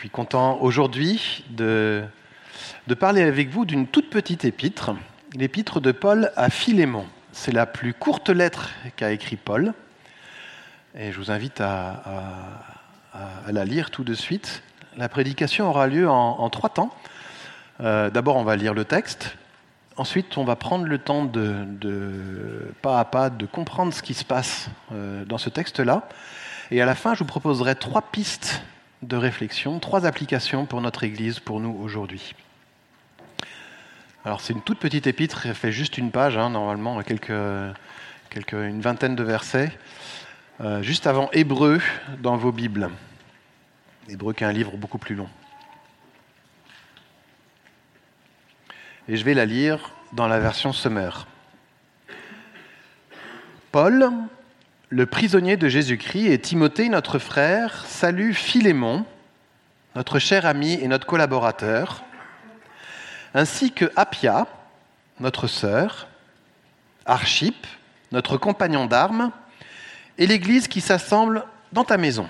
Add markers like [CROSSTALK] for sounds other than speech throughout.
suis content aujourd'hui de, parler avec vous d'une toute petite épître, l'épître de Paul à Philémon. C'est la plus courte lettre qu'a écrit Paul, et je vous invite à, la lire tout de suite. La prédication aura lieu en, trois temps. Euh, d'abord, on va lire le texte. Ensuite, on va prendre le temps de, de, pas à pas de comprendre ce qui se passe euh, dans ce texte-là. Et à la fin, je vous proposerai trois pistes de réflexion, trois applications pour notre Église, pour nous aujourd'hui. Alors c'est une toute petite épître, elle fait juste une page, hein, normalement, quelques, quelques, une vingtaine de versets, euh, juste avant Hébreu dans vos Bibles. Hébreu qui est un livre beaucoup plus long. Et je vais la lire dans la version Summer. Paul, le prisonnier de Jésus-Christ, et Timothée, notre frère, salue Philémon, notre cher ami et notre collaborateur, ainsi que Appia, notre sœur, Archip, notre compagnon d'armes, et l'Église qui s'assemble dans ta maison.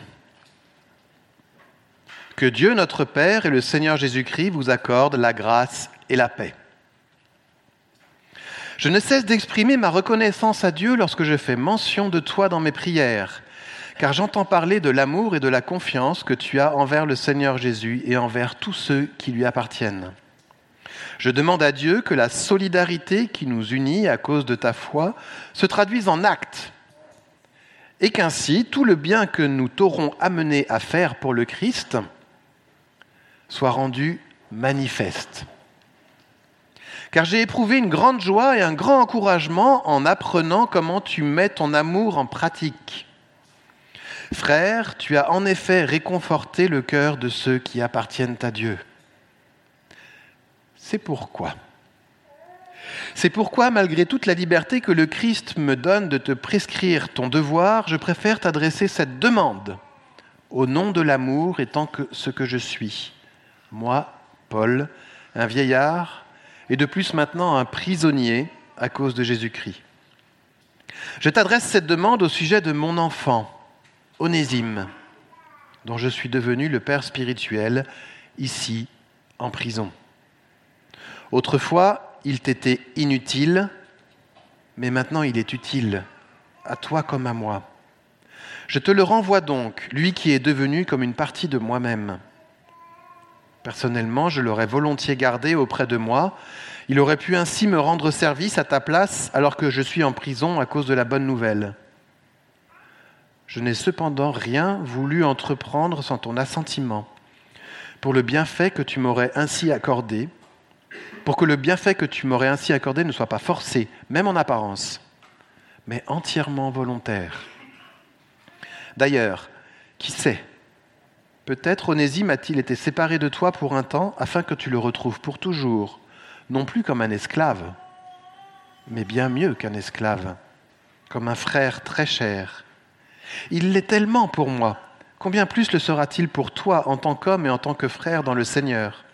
Que Dieu notre Père et le Seigneur Jésus-Christ vous accordent la grâce et la paix. Je ne cesse d'exprimer ma reconnaissance à Dieu lorsque je fais mention de toi dans mes prières, car j'entends parler de l'amour et de la confiance que tu as envers le Seigneur Jésus et envers tous ceux qui lui appartiennent. Je demande à Dieu que la solidarité qui nous unit à cause de ta foi se traduise en actes, et qu'ainsi tout le bien que nous t'aurons amené à faire pour le Christ soit rendu manifeste car j'ai éprouvé une grande joie et un grand encouragement en apprenant comment tu mets ton amour en pratique. Frère, tu as en effet réconforté le cœur de ceux qui appartiennent à Dieu. C'est pourquoi. C'est pourquoi, malgré toute la liberté que le Christ me donne de te prescrire ton devoir, je préfère t'adresser cette demande au nom de l'amour étant que ce que je suis. Moi, Paul, un vieillard, et de plus maintenant un prisonnier à cause de Jésus-Christ. Je t'adresse cette demande au sujet de mon enfant, Onésime, dont je suis devenu le père spirituel ici en prison. Autrefois, il t'était inutile, mais maintenant il est utile, à toi comme à moi. Je te le renvoie donc, lui qui est devenu comme une partie de moi-même. Personnellement, je l'aurais volontiers gardé auprès de moi. Il aurait pu ainsi me rendre service à ta place alors que je suis en prison à cause de la bonne nouvelle. Je n'ai cependant rien voulu entreprendre sans ton assentiment, pour le bienfait que tu m'aurais ainsi accordé, pour que le bienfait que tu m'aurais ainsi accordé ne soit pas forcé, même en apparence, mais entièrement volontaire. D'ailleurs, qui sait Peut-être Onésime a-t-il été séparé de toi pour un temps afin que tu le retrouves pour toujours, non plus comme un esclave, mais bien mieux qu'un esclave, comme un frère très cher. Il l'est tellement pour moi, combien plus le sera-t-il pour toi en tant qu'homme et en tant que frère dans le Seigneur?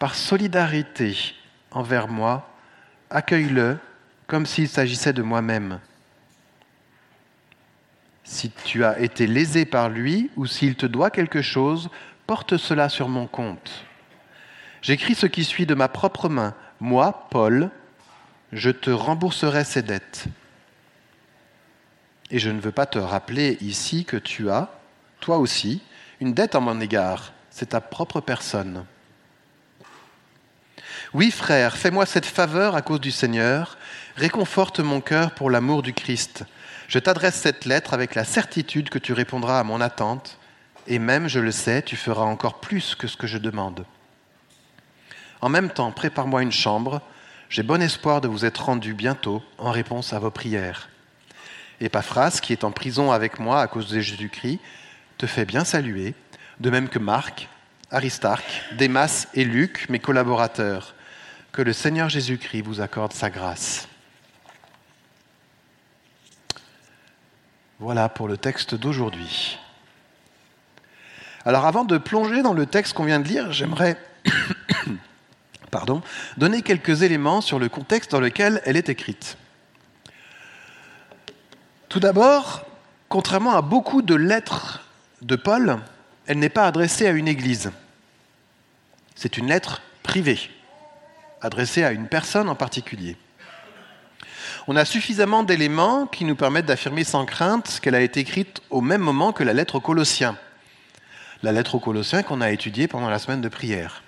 Par solidarité envers moi, accueille-le comme s'il s'agissait de moi-même. Si tu as été lésé par lui ou s'il te doit quelque chose, porte cela sur mon compte. J'écris ce qui suit de ma propre main. Moi, Paul, je te rembourserai ses dettes. Et je ne veux pas te rappeler ici que tu as, toi aussi, une dette en mon égard. C'est ta propre personne. Oui, frère, fais-moi cette faveur à cause du Seigneur. Réconforte mon cœur pour l'amour du Christ je t'adresse cette lettre avec la certitude que tu répondras à mon attente, et même, je le sais, tu feras encore plus que ce que je demande. En même temps, prépare-moi une chambre, j'ai bon espoir de vous être rendu bientôt en réponse à vos prières. Epaphras, qui est en prison avec moi à cause de Jésus-Christ, te fait bien saluer, de même que Marc, Aristarque, Démas et Luc, mes collaborateurs. Que le Seigneur Jésus-Christ vous accorde sa grâce. Voilà pour le texte d'aujourd'hui. Alors avant de plonger dans le texte qu'on vient de lire, j'aimerais [COUGHS] donner quelques éléments sur le contexte dans lequel elle est écrite. Tout d'abord, contrairement à beaucoup de lettres de Paul, elle n'est pas adressée à une église. C'est une lettre privée, adressée à une personne en particulier. On a suffisamment d'éléments qui nous permettent d'affirmer sans crainte qu'elle a été écrite au même moment que la lettre aux Colossiens. La lettre aux Colossiens qu'on a étudiée pendant la semaine de prière.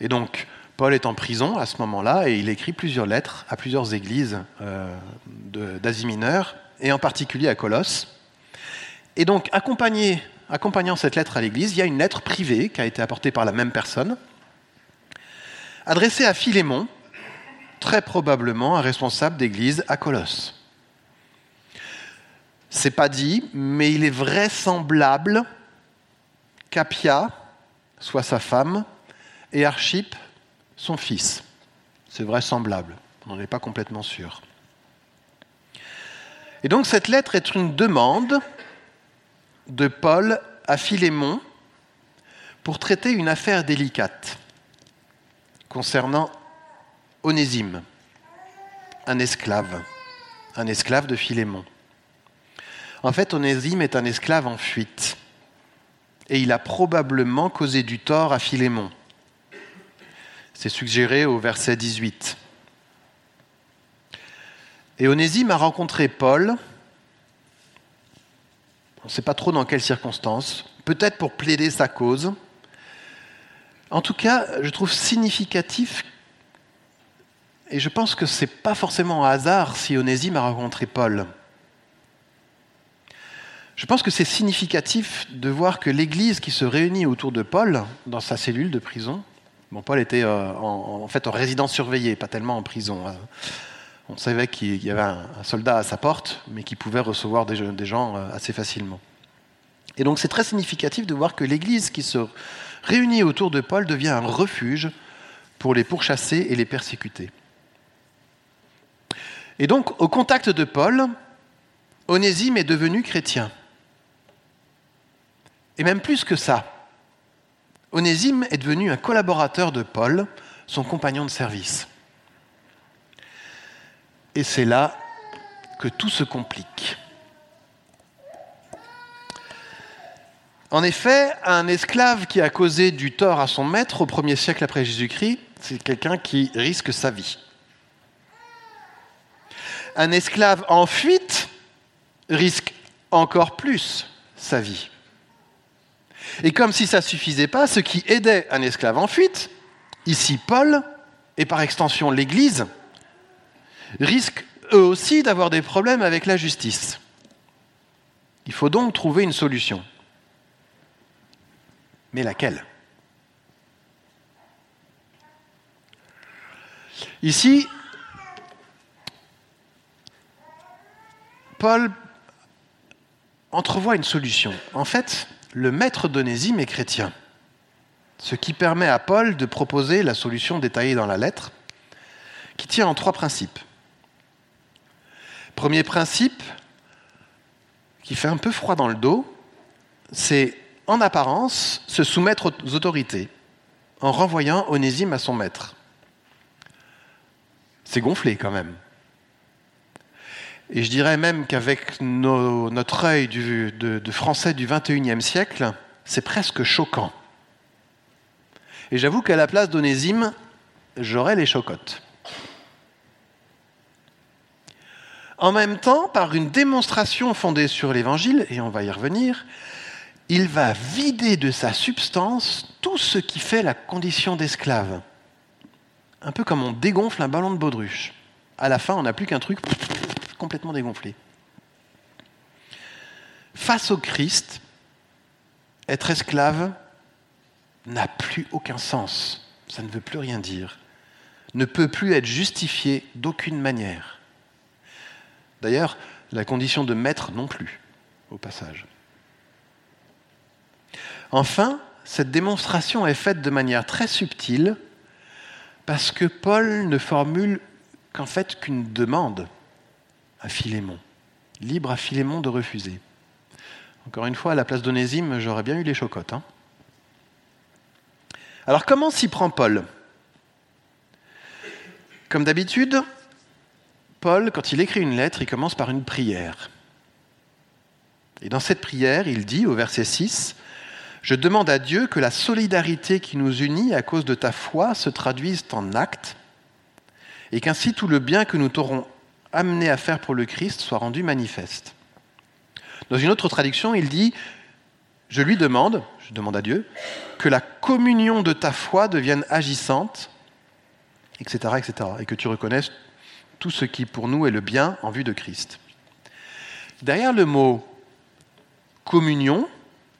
Et donc, Paul est en prison à ce moment-là et il écrit plusieurs lettres à plusieurs églises euh, d'Asie mineure, et en particulier à Colosse. Et donc, accompagnant cette lettre à l'église, il y a une lettre privée qui a été apportée par la même personne, adressée à Philémon, très probablement un responsable d'église à Colosse. C'est pas dit, mais il est vraisemblable qu'Apia soit sa femme et Archip son fils. C'est vraisemblable, on n'en est pas complètement sûr. Et donc cette lettre est une demande de Paul à Philémon pour traiter une affaire délicate concernant Onésime, un esclave, un esclave de Philémon. En fait, Onésime est un esclave en fuite et il a probablement causé du tort à Philémon. C'est suggéré au verset 18. Et Onésime a rencontré Paul, on ne sait pas trop dans quelles circonstances, peut-être pour plaider sa cause. En tout cas, je trouve significatif et je pense que ce n'est pas forcément un hasard si Onésime a rencontré Paul. Je pense que c'est significatif de voir que l'Église qui se réunit autour de Paul dans sa cellule de prison, bon, Paul était euh, en, fait en résidence surveillée, pas tellement en prison. Hein. On savait qu'il y avait un, soldat à sa porte, mais qui pouvait recevoir des, gens euh, assez facilement. Et donc c'est très significatif de voir que l'Église qui se réunit autour de Paul devient un refuge pour les pourchasser et les persécuter. Et donc, au contact de Paul, Onésime est devenu chrétien. Et même plus que ça, Onésime est devenu un collaborateur de Paul, son compagnon de service. Et c'est là que tout se complique. En effet, un esclave qui a causé du tort à son maître au premier siècle après Jésus-Christ, c'est quelqu'un qui risque sa vie un esclave en fuite risque encore plus sa vie. Et comme si ça ne suffisait pas, ce qui aidait un esclave en fuite, ici Paul, et par extension l'Église, risquent eux aussi d'avoir des problèmes avec la justice. Il faut donc trouver une solution. Mais laquelle? Ici, Paul entrevoit une solution. En fait, le maître d'Onésime est chrétien, ce qui permet à Paul de proposer la solution détaillée dans la lettre, qui tient en trois principes. Premier principe, qui fait un peu froid dans le dos, c'est en apparence se soumettre aux autorités en renvoyant Onésime à son maître. C'est gonflé quand même. Et je dirais même qu'avec notre œil de, français du 21e siècle, c'est presque choquant. Et j'avoue qu'à la place d'Onésime, j'aurais les chocottes. En même temps, par une démonstration fondée sur l'Évangile, et on va y revenir, il va vider de sa substance tout ce qui fait la condition d'esclave. Un peu comme on dégonfle un ballon de baudruche. À la fin, on n'a plus qu'un truc complètement dégonflé. Face au Christ, être esclave n'a plus aucun sens. Ça ne veut plus rien dire. Ne peut plus être justifié d'aucune manière. D'ailleurs, la condition de maître non plus, au passage. Enfin, cette démonstration est faite de manière très subtile parce que Paul ne formule qu'en fait qu'une demande à Philémon. Libre à Philémon de refuser. Encore une fois, à la place d'Onésime, j'aurais bien eu les chocottes. Hein. Alors comment s'y prend Paul? Comme d'habitude, Paul, quand il écrit une lettre, il commence par une prière. Et dans cette prière, il dit au verset 6, Je demande à Dieu que la solidarité qui nous unit à cause de ta foi se traduise en actes et qu'ainsi tout le bien que nous t'aurons amené à faire pour le Christ soit rendu manifeste. Dans une autre traduction, il dit Je lui demande, je demande à Dieu, que la communion de ta foi devienne agissante, etc., etc., et que tu reconnaisses tout ce qui pour nous est le bien en vue de Christ. Derrière le mot communion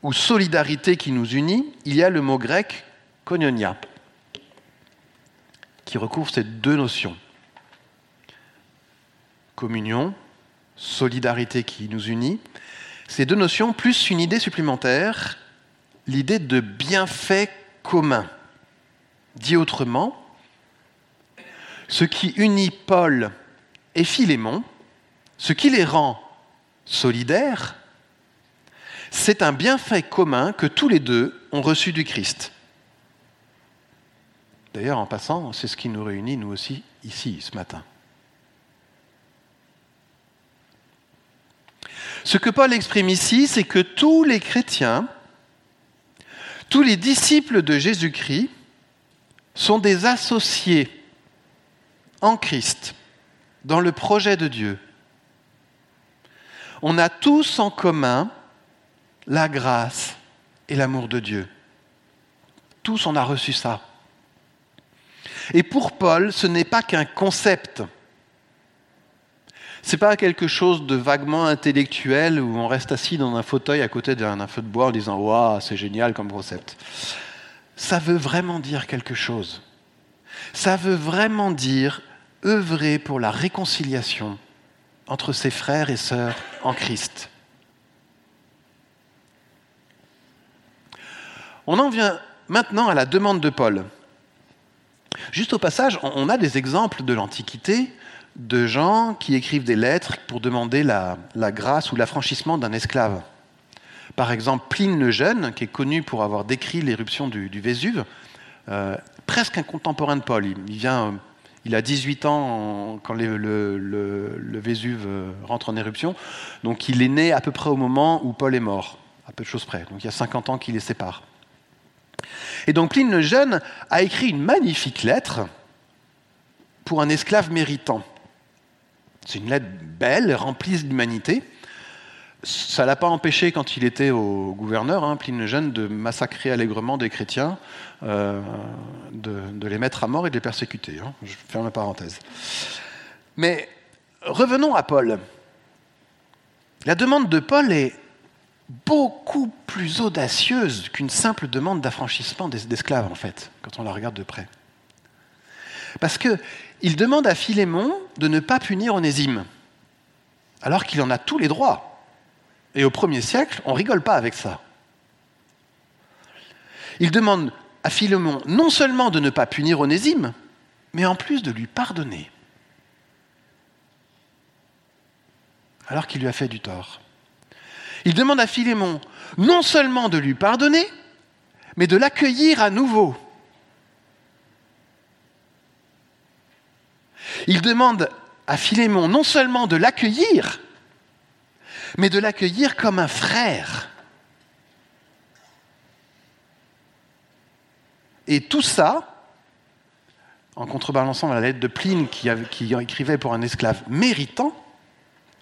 ou solidarité qui nous unit, il y a le mot grec koinonia, qui recouvre ces deux notions. Communion, solidarité qui nous unit. Ces deux notions, plus une idée supplémentaire, l'idée de bienfait commun. Dit autrement, ce qui unit Paul et Philémon, ce qui les rend solidaires, c'est un bienfait commun que tous les deux ont reçu du Christ. D'ailleurs, en passant, c'est ce qui nous réunit, nous aussi, ici, ce matin. Ce que Paul exprime ici, c'est que tous les chrétiens, tous les disciples de Jésus-Christ, sont des associés en Christ, dans le projet de Dieu. On a tous en commun la grâce et l'amour de Dieu. Tous on a reçu ça. Et pour Paul, ce n'est pas qu'un concept. Ce n'est pas quelque chose de vaguement intellectuel où on reste assis dans un fauteuil à côté d'un feu de bois en disant Waouh, c'est génial comme concept. Ça veut vraiment dire quelque chose. Ça veut vraiment dire œuvrer pour la réconciliation entre ses frères et sœurs en Christ. On en vient maintenant à la demande de Paul. Juste au passage, on a des exemples de l'Antiquité de gens qui écrivent des lettres pour demander la, grâce ou l'affranchissement d'un esclave. Par exemple, Pline le Jeune, qui est connu pour avoir décrit l'éruption du, Vésuve, euh, presque un contemporain de Paul. Il, vient, il a 18 ans quand le, Vésuve euh, rentre en éruption, donc il est né à peu près au moment où Paul est mort, à peu de choses près. Donc il y a 50 ans qui les sépare. Et donc Pline le Jeune a écrit une magnifique lettre pour un esclave méritant. C'est une lettre belle, remplie d'humanité. Ça ne l'a pas empêché, quand il était au gouverneur, hein, Pline le Jeune, de massacrer allègrement des chrétiens, euh, de, les mettre à mort et de les persécuter. Hein. Je ferme la parenthèse. Mais revenons à Paul. La demande de Paul est beaucoup plus audacieuse qu'une simple demande d'affranchissement d'esclaves, en fait, quand on la regarde de près. Parce qu'il demande à Philémon de ne pas punir Onésime, alors qu'il en a tous les droits. Et au premier siècle, on rigole pas avec ça. Il demande à Philémon non seulement de ne pas punir Onésime, mais en plus de lui pardonner. Alors qu'il lui a fait du tort. Il demande à Philémon non seulement de lui pardonner, mais de l'accueillir à nouveau. Il demande à Philémon non seulement de l'accueillir, mais de l'accueillir comme un frère. Et tout ça, en contrebalançant la lettre de Pline qui, qui écrivait pour un esclave méritant,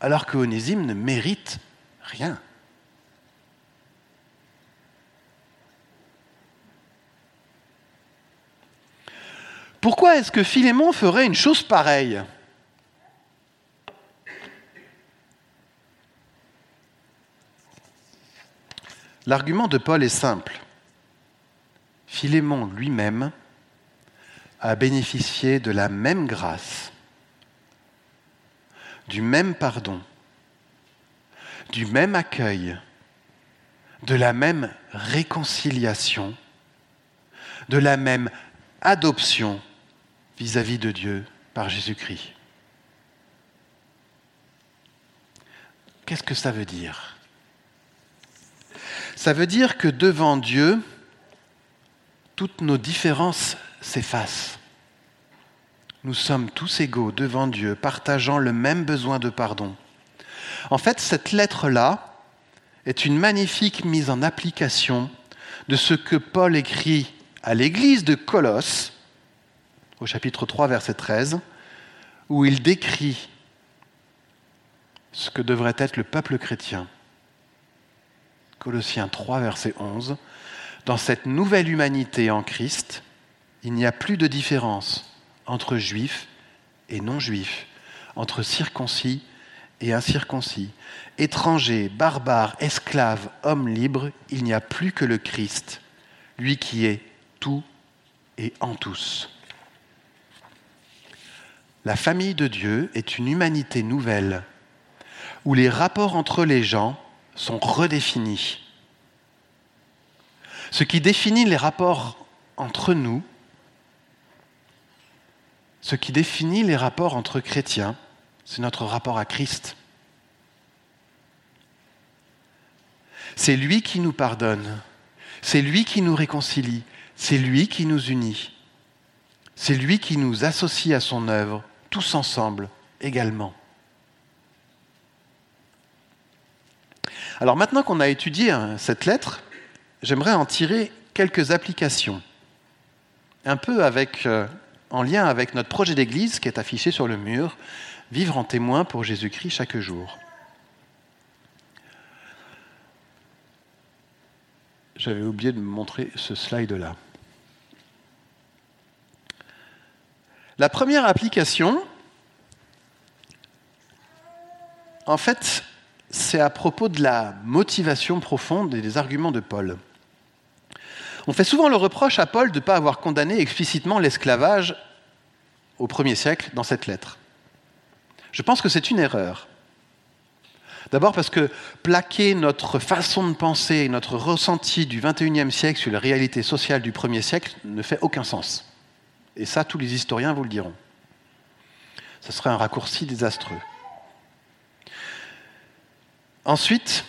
alors que Onésime ne mérite rien. Pourquoi est-ce que Philémon ferait une chose pareille L'argument de Paul est simple. Philémon lui-même a bénéficié de la même grâce, du même pardon, du même accueil, de la même réconciliation, de la même adoption vis-à-vis de Dieu par Jésus-Christ. Qu'est-ce que ça veut dire? Ça veut dire que devant Dieu, toutes nos différences s'effacent. Nous sommes tous égaux devant Dieu, partageant le même besoin de pardon. En fait, cette lettre-là est une magnifique mise en application de ce que Paul écrit à l'église de Colosse, au chapitre 3, verset 13, où il décrit ce que devrait être le peuple chrétien. Colossiens 3, verset 11. Dans cette nouvelle humanité en Christ, il n'y a plus de différence entre juifs et non-juifs, entre circoncis et incirconcis, étrangers, barbares, esclaves, hommes libres, il n'y a plus que le Christ, lui qui est tout et en tous. La famille de Dieu est une humanité nouvelle où les rapports entre les gens sont redéfinis. Ce qui définit les rapports entre nous, ce qui définit les rapports entre chrétiens, c'est notre rapport à Christ. C'est lui qui nous pardonne, c'est lui qui nous réconcilie, c'est lui qui nous unit, c'est lui qui nous associe à son œuvre, tous ensemble également. Alors maintenant qu'on a étudié hein, cette lettre, j'aimerais en tirer quelques applications, un peu avec, euh, en lien avec notre projet d'église qui est affiché sur le mur, Vivre en témoin pour Jésus-Christ chaque jour. J'avais oublié de me montrer ce slide-là. La première application, en fait, c'est à propos de la motivation profonde et des arguments de Paul. On fait souvent le reproche à Paul de ne pas avoir condamné explicitement l'esclavage au premier siècle dans cette lettre. Je pense que c'est une erreur. D'abord parce que plaquer notre façon de penser et notre ressenti du XXIe siècle sur la réalité sociale du premier siècle ne fait aucun sens. Et ça, tous les historiens vous le diront. Ce serait un raccourci désastreux. Ensuite,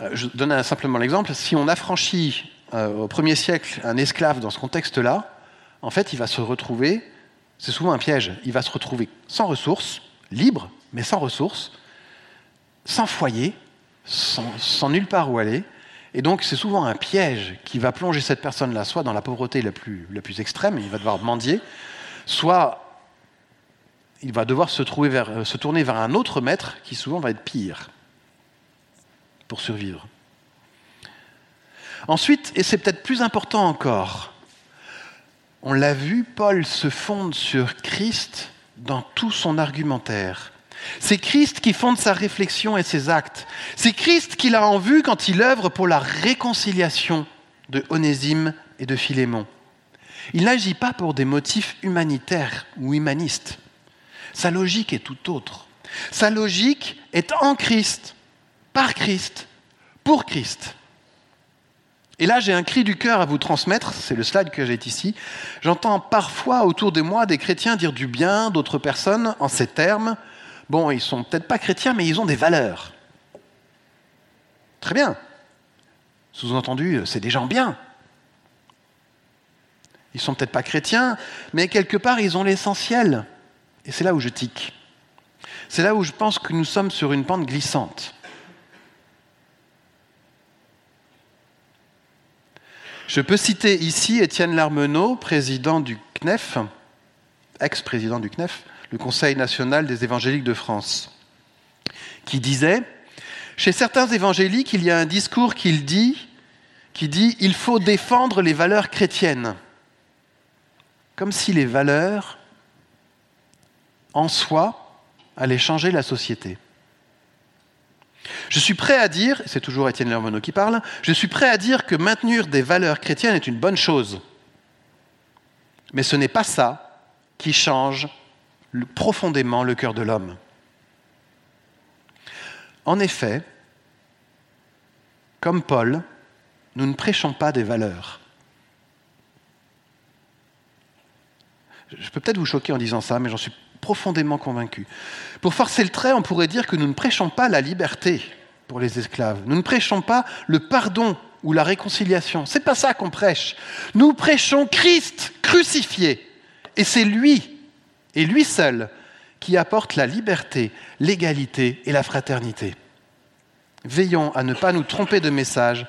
euh, je donne simplement l'exemple, si on affranchit euh, au premier siècle un esclave dans ce contexte-là, en fait, il va se retrouver, c'est souvent un piège, il va se retrouver sans ressources, libre, mais sans ressources, sans foyer, sans, nulle part où aller. Et donc, c'est souvent un piège qui va plonger cette personne-là, soit dans la pauvreté la plus, extrême, il va devoir mendier, soit il va devoir se, trouver vers, se tourner vers un autre maître qui souvent va être pire pour survivre. Ensuite, et c'est peut-être plus important encore, on l'a vu, Paul se fonde sur Christ dans tout son argumentaire. C'est Christ qui fonde sa réflexion et ses actes. C'est Christ qui l'a en vue quand il œuvre pour la réconciliation de Onésime et de Philémon. Il n'agit pas pour des motifs humanitaires ou humanistes. Sa logique est tout autre. Sa logique est en Christ par Christ, pour Christ. Et là, j'ai un cri du cœur à vous transmettre, c'est le slide que j'ai ici. J'entends parfois autour de moi des chrétiens dire du bien d'autres personnes en ces termes. Bon, ils sont peut-être pas chrétiens, mais ils ont des valeurs. Très bien. Sous-entendu, c'est des gens bien. Ils sont peut-être pas chrétiens, mais quelque part, ils ont l'essentiel. Et c'est là où je tique. C'est là où je pense que nous sommes sur une pente glissante. Je peux citer ici Étienne Larmenot, président du CNEF, ex-président du CNEF, le Conseil national des évangéliques de France, qui disait Chez certains évangéliques, il y a un discours qui dit, qui dit Il faut défendre les valeurs chrétiennes. Comme si les valeurs, en soi, allaient changer la société. Je suis prêt à dire, c'est toujours Étienne Lermonot qui parle, je suis prêt à dire que maintenir des valeurs chrétiennes est une bonne chose. Mais ce n'est pas ça qui change profondément le cœur de l'homme. En effet, comme Paul, nous ne prêchons pas des valeurs. Je peux peut-être vous choquer en disant ça, mais j'en suis profondément convaincu. Pour forcer le trait, on pourrait dire que nous ne prêchons pas la liberté pour les esclaves. Nous ne prêchons pas le pardon ou la réconciliation. C'est pas ça qu'on prêche. Nous prêchons Christ crucifié. Et c'est lui, et lui seul, qui apporte la liberté, l'égalité et la fraternité. Veillons à ne pas nous tromper de message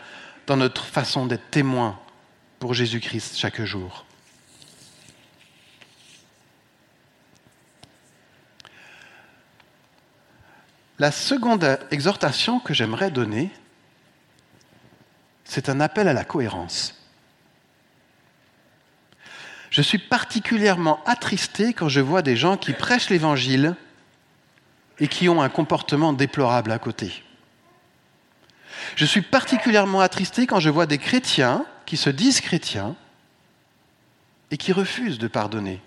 dans notre façon d'être témoin pour Jésus-Christ chaque jour. La seconde exhortation que j'aimerais donner, c'est un appel à la cohérence. Je suis particulièrement attristé quand je vois des gens qui prêchent l'Évangile et qui ont un comportement déplorable à côté. Je suis particulièrement attristé quand je vois des chrétiens qui se disent chrétiens et qui refusent de pardonner,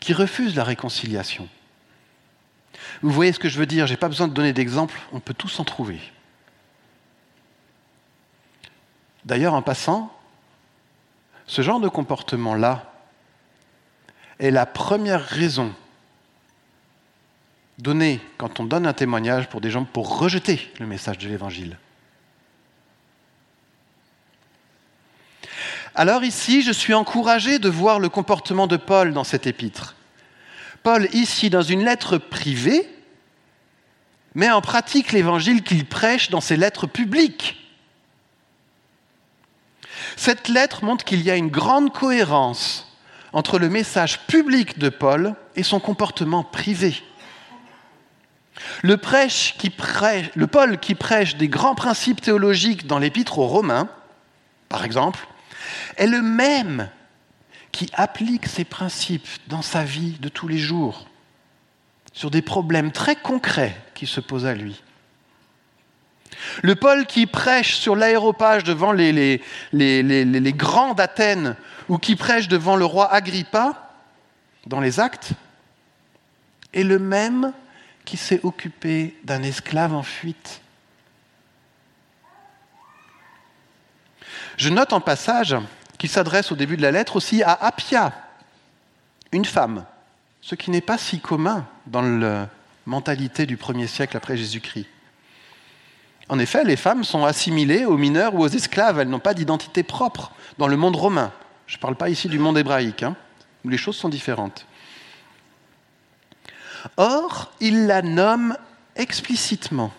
qui refusent la réconciliation. Vous voyez ce que je veux dire, je n'ai pas besoin de donner d'exemples, on peut tous en trouver. D'ailleurs, en passant, ce genre de comportement-là est la première raison donnée quand on donne un témoignage pour des gens pour rejeter le message de l'Évangile. Alors ici, je suis encouragé de voir le comportement de Paul dans cet épître. Paul, ici, dans une lettre privée, met en pratique l'évangile qu'il prêche dans ses lettres publiques. Cette lettre montre qu'il y a une grande cohérence entre le message public de Paul et son comportement privé. Le, Paul qui prêche des grands principes théologiques dans l'épître aux Romains, par exemple, est le même qui applique ces principes dans sa vie de tous les jours, sur des problèmes très concrets qui se posent à lui. Le Paul qui prêche sur l'aéropage devant les, grands d'Athènes ou qui prêche devant le roi Agrippa dans les actes est le même qui s'est occupé d'un esclave en fuite. Je note en passage qu'il s'adresse au début de la lettre aussi à Appia, une femme, ce qui n'est pas si commun dans la mentalité du premier siècle après Jésus-Christ. En effet, les femmes sont assimilées aux mineurs ou aux esclaves, elles n'ont pas d'identité propre dans le monde romain. Je ne parle pas ici du monde hébraïque, hein, où les choses sont différentes. Or, il la nomme explicitement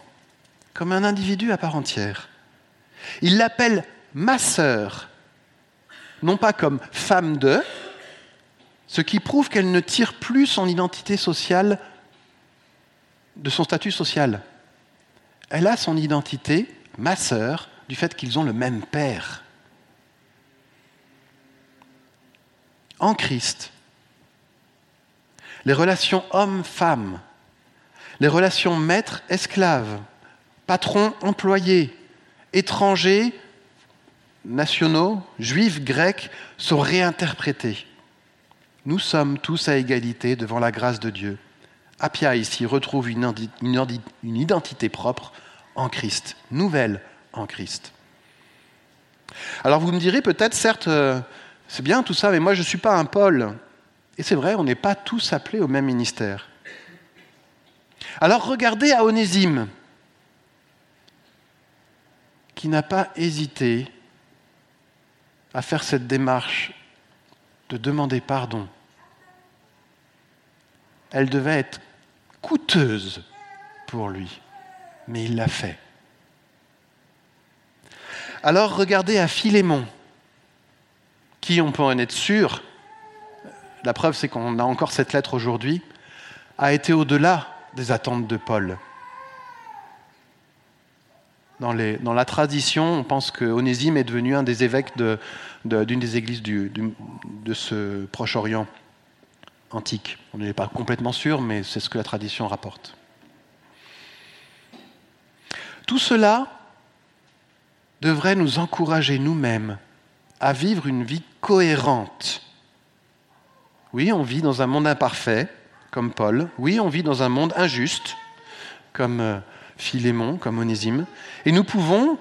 comme un individu à part entière. Il l'appelle ma sœur non pas comme femme de, ce qui prouve qu'elle ne tire plus son identité sociale de son statut social. Elle a son identité, ma sœur, du fait qu'ils ont le même père. En Christ, les relations homme-femme, les relations maître-esclave, patron-employé, étranger nationaux, juifs, grecs, sont réinterprétés. Nous sommes tous à égalité devant la grâce de Dieu. Appia ici retrouve une, identité propre en Christ, nouvelle en Christ. Alors vous me direz peut-être, certes, euh, c'est bien tout ça, mais moi je ne suis pas un Paul. Et c'est vrai, on n'est pas tous appelés au même ministère. Alors regardez à Onésime, qui n'a pas hésité à faire cette démarche de demander pardon. Elle devait être coûteuse pour lui, mais il l'a fait. Alors regardez à Philémon, qui, on peut en être sûr, la preuve c'est qu'on a encore cette lettre aujourd'hui, a été au-delà des attentes de Paul dans, la tradition, on pense que Onésime est devenu un des évêques d'une des églises de ce Proche-Orient antique. On n'est pas complètement sûr, mais c'est ce que la tradition rapporte. Tout cela devrait nous encourager nous-mêmes à vivre une vie cohérente. Oui, on vit dans un monde imparfait, comme Paul. Oui, on vit dans un monde injuste, comme euh, Philémon, comme Onésime, et nous pouvons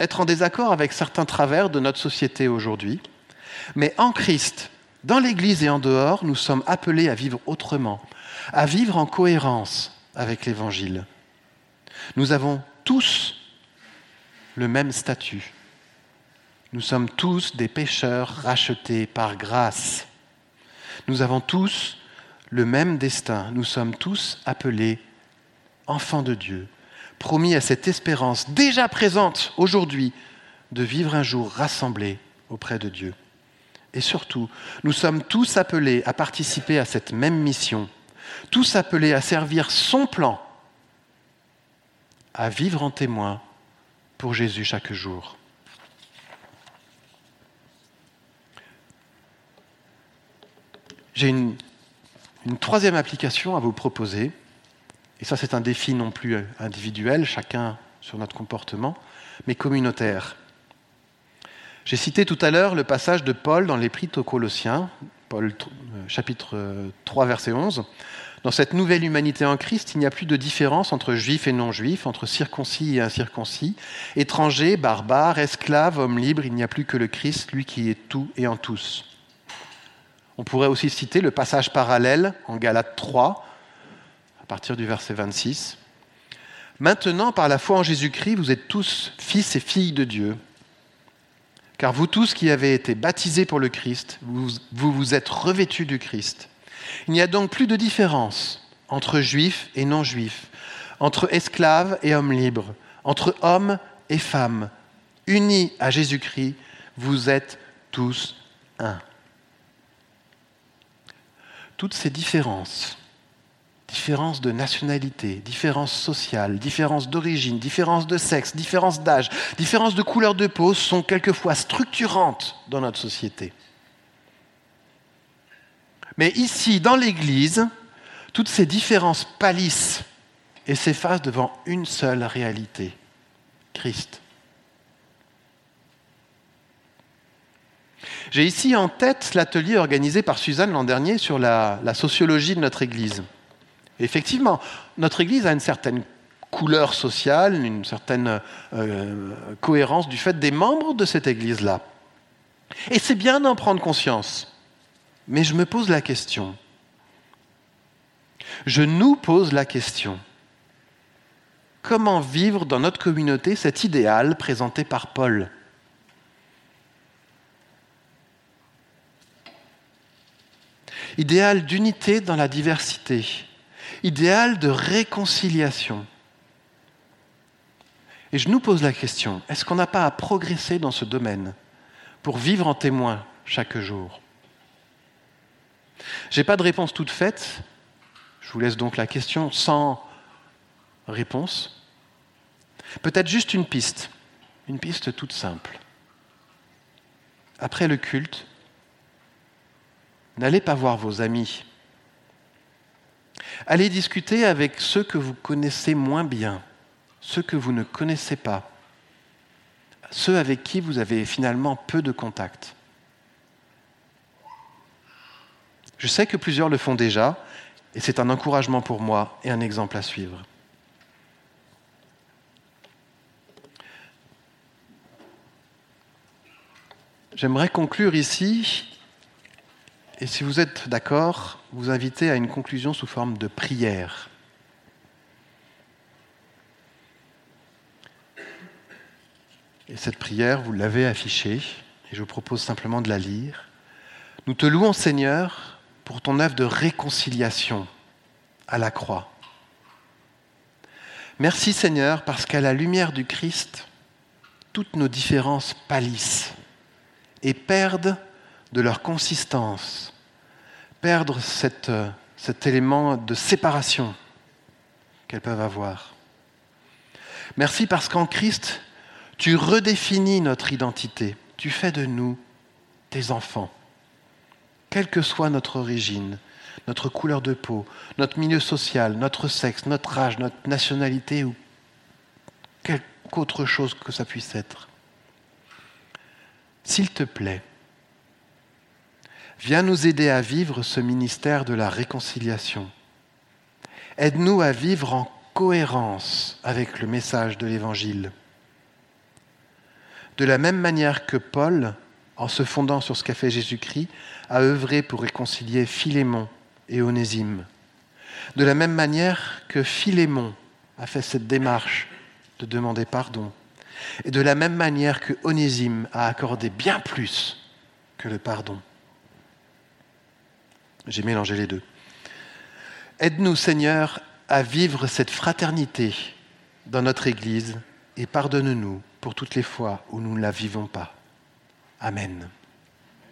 être en désaccord avec certains travers de notre société aujourd'hui, mais en Christ, dans l'Église et en dehors, nous sommes appelés à vivre autrement, à vivre en cohérence avec l'Évangile. Nous avons tous le même statut. Nous sommes tous des pécheurs rachetés par grâce. Nous avons tous le même destin. Nous sommes tous appelés enfants de Dieu, promis à cette espérance déjà présente aujourd'hui de vivre un jour rassemblés auprès de Dieu. Et surtout, nous sommes tous appelés à participer à cette même mission, tous appelés à servir son plan, à vivre en témoin pour Jésus chaque jour. J'ai une, troisième application à vous proposer, et ça c'est un défi non plus individuel, chacun sur notre comportement, mais communautaire. J'ai cité tout à l'heure le passage de Paul dans l'Épître aux Colossiens, Paul euh, chapitre 3 verset 11. Dans cette nouvelle humanité en Christ, il n'y a plus de différence entre juifs et non-juifs, entre circoncis et incirconcis, étrangers, barbares, esclaves, hommes libres, il n'y a plus que le Christ, lui qui est tout et en tous. On pourrait aussi citer le passage parallèle en Galates 3, à partir du verset 26. Maintenant, par la foi en Jésus-Christ, vous êtes tous fils et filles de Dieu. Car vous tous qui avez été baptisés pour le Christ, vous vous, êtes revêtus du Christ. Il n'y a donc plus de différence entre juifs et non-juifs, entre esclaves et hommes libres, entre hommes et femmes. Unis à Jésus-Christ, vous êtes tous un. Toutes ces différences différences de nationalité, différences sociales, différences d'origine, différences de sexe, différences d'âge, différences de couleur de peau sont quelquefois structurantes dans notre société. Mais ici, dans l'Église, toutes ces différences pâlissent et s'effacent devant une seule réalité, Christ. J'ai ici en tête l'atelier organisé par Suzanne l'an dernier sur la, la sociologie de notre Église effectivement, notre Église a une certaine couleur sociale, une certaine euh, cohérence du fait des membres de cette Église-là. Et c'est bien d'en prendre conscience. Mais je me pose la question. Je nous pose la question. Comment vivre dans notre communauté cet idéal présenté par Paul? Idéal d'unité dans la diversité, idéal de réconciliation. Et je nous pose la question, est-ce qu'on n'a pas à progresser dans ce domaine pour vivre en témoin chaque jour? Je n'ai pas de réponse toute faite, je vous laisse donc la question sans réponse. Peut-être juste une piste, une piste toute simple. Après le culte, n'allez pas voir vos amis Allez discuter avec ceux que vous connaissez moins bien, ceux que vous ne connaissez pas, ceux avec qui vous avez finalement peu de contact. Je sais que plusieurs le font déjà, et c'est un encouragement pour moi et un exemple à suivre. J'aimerais conclure ici si vous êtes d'accord, vous invitez à une conclusion sous forme de prière. Et cette prière, vous l'avez affichée, et je vous propose simplement de la lire. Nous te louons, Seigneur, pour ton œuvre de réconciliation à la croix. Merci, Seigneur, parce qu'à la lumière du Christ, toutes nos différences pâlissent et perdent de leur consistance, perdre euh, cet élément de séparation qu'elles peuvent avoir. Merci parce qu'en Christ, tu redéfinis notre identité. Tu fais de nous tes enfants. Quelle que soit notre origine, notre couleur de peau, notre milieu social, notre sexe, notre âge, notre nationalité ou quelque autre chose que ça puisse être. S'il te plaît, Viens nous aider à vivre ce ministère de la réconciliation. Aide-nous à vivre en cohérence avec le message de l'Évangile. De la même manière que Paul, en se fondant sur ce qu'a fait Jésus-Christ, a œuvré pour réconcilier Philémon et Onésime. De la même manière que Philémon a fait cette démarche de demander pardon. Et de la même manière que Onésime a accordé bien plus que le pardon. J'ai mélangé les deux. Aide-nous, Seigneur, à vivre cette fraternité dans notre Église et pardonne-nous pour toutes les fois où nous ne la vivons pas. Amen.